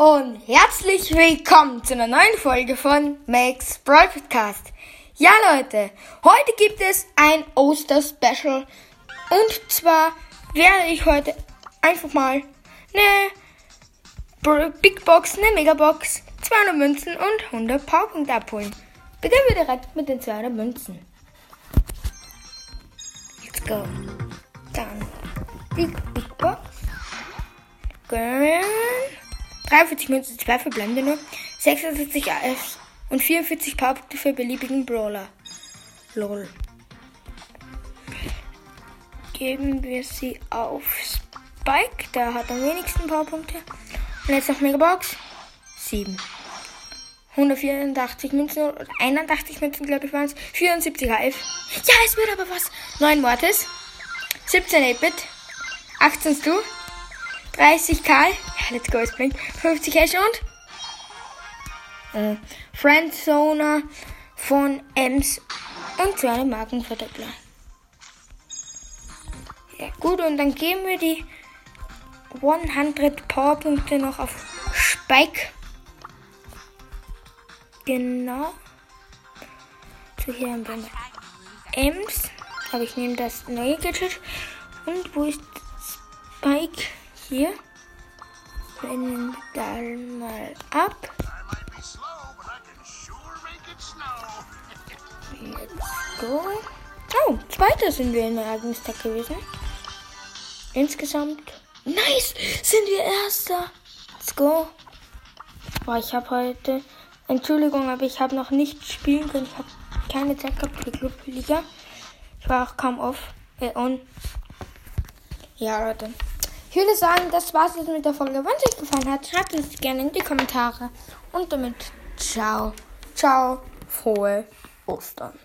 und herzlich willkommen zu einer neuen Folge von Max Brawl Podcast. Ja Leute, heute gibt es ein Oster-Special und zwar werde ich heute einfach mal eine Big Box, eine Megabox, 200 Münzen und 100 Powerpunkte abholen. Beginnen wir direkt mit den 200 Münzen. Let's go. Dann die Big Box. Gönn. 43 Münzen, 2 verbleibende nur, 76 AS und 44 Powerpunkte für beliebigen Brawler. Lol. Geben wir sie auf Spike, der hat am wenigsten Powerpunkte. Und jetzt noch Megabox. 7. 184 Münzen, 81 Münzen, glaube ich, waren es. 74 HF. Ja, es wird aber was. 9 Mortis. 17 8-Bit. 18 Stu. 30 Karl. Ja, let's go, Spring. 50 Cash und äh, Friendzone von Ems und zwei Markenverdoppler. Ja, gut, und dann geben wir die 100 Powerpunkte noch auf Spike. Genau. So, hier haben wir Ems. Aber ich nehme das neue Gadget. Und wo ist? Hier. Rennen wir da mal ab. Let's go. Oh, zweiter sind wir in der Eragungstag gewesen. Insgesamt. Nice! Sind wir Erster! Let's go. Boah, ich habe heute. Entschuldigung, aber ich habe noch nicht spielen können. Ich habe keine Zeit gehabt für die Clubliga. Ich war auch kaum off. Äh, on. Ja, Leute. Ich würde sagen, das war's jetzt mit der Folge. Wenn es euch gefallen hat, schreibt es gerne in die Kommentare. Und damit ciao. Ciao. Frohe Ostern.